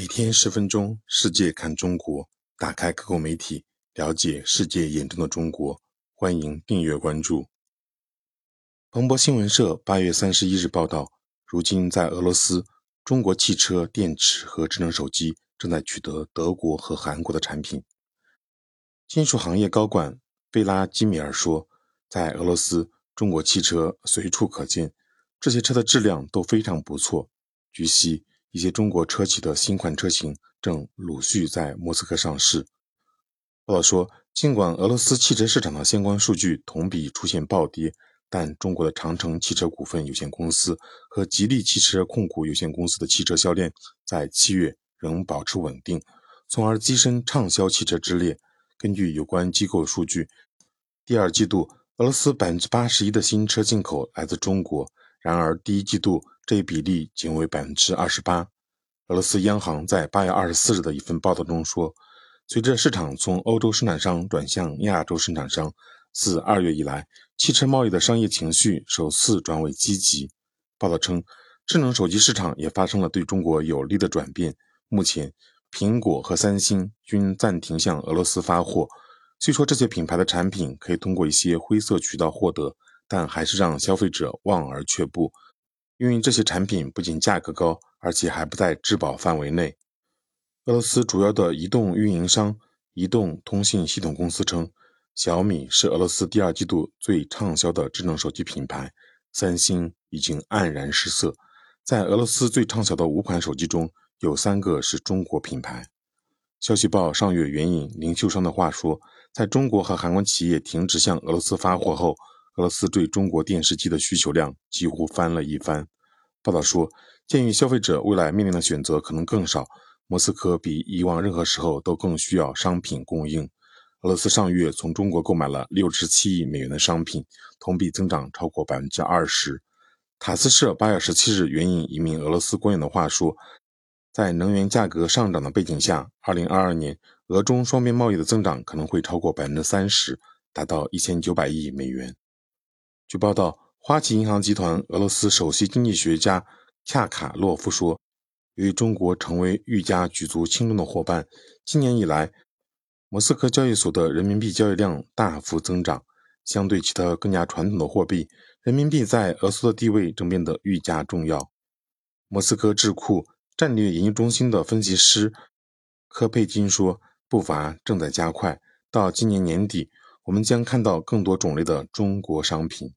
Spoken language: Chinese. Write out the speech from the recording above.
每天十分钟，世界看中国，打开各国媒体，了解世界眼中的中国。欢迎订阅关注。彭博新闻社八月三十一日报道，如今在俄罗斯，中国汽车、电池和智能手机正在取得德国和韩国的产品。金属行业高管贝拉基米尔说，在俄罗斯，中国汽车随处可见，这些车的质量都非常不错。据悉。一些中国车企的新款车型正陆续在莫斯科上市。报道说，尽管俄罗斯汽车市场的相关数据同比出现暴跌，但中国的长城汽车股份有限公司和吉利汽车控股有限公司的汽车销量在七月仍保持稳定，从而跻身畅销汽车之列。根据有关机构数据，第二季度俄罗斯百分之八十一的新车进口来自中国。然而，第一季度这一比例仅为百分之二十八。俄罗斯央行在八月二十四日的一份报道中说，随着市场从欧洲生产商转向亚洲生产商，自二月以来，汽车贸易的商业情绪首次转为积极。报道称，智能手机市场也发生了对中国有利的转变。目前，苹果和三星均暂停向俄罗斯发货。虽说这些品牌的产品可以通过一些灰色渠道获得。但还是让消费者望而却步，因为这些产品不仅价格高，而且还不在质保范围内。俄罗斯主要的移动运营商移动通信系统公司称，小米是俄罗斯第二季度最畅销的智能手机品牌，三星已经黯然失色。在俄罗斯最畅销的五款手机中，有三个是中国品牌。消息报上月援引零售商的话说，在中国和韩国企业停止向俄罗斯发货后。俄罗斯对中国电视机的需求量几乎翻了一番。报道说，鉴于消费者未来面临的选择可能更少，莫斯科比以往任何时候都更需要商品供应。俄罗斯上月从中国购买了六十七亿美元的商品，同比增长超过百分之二十。塔斯社八月十七日援引一名俄罗斯官员的话说，在能源价格上涨的背景下，二零二二年俄中双边贸易的增长可能会超过百分之三十，达到一千九百亿美元。据报道，花旗银行集团俄罗斯首席经济学家恰卡洛夫说：“由于中国成为愈加举足轻重的伙伴，今年以来，莫斯科交易所的人民币交易量大幅增长。相对其他更加传统的货币，人民币在俄罗斯的地位正变得愈加重要。”莫斯科智库战略研究中心的分析师科佩金说：“步伐正在加快，到今年年底，我们将看到更多种类的中国商品。”